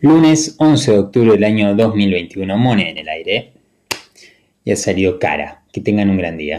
Lunes 11 de octubre del año 2021, moneda en el aire. Y ha salido cara. Que tengan un gran día.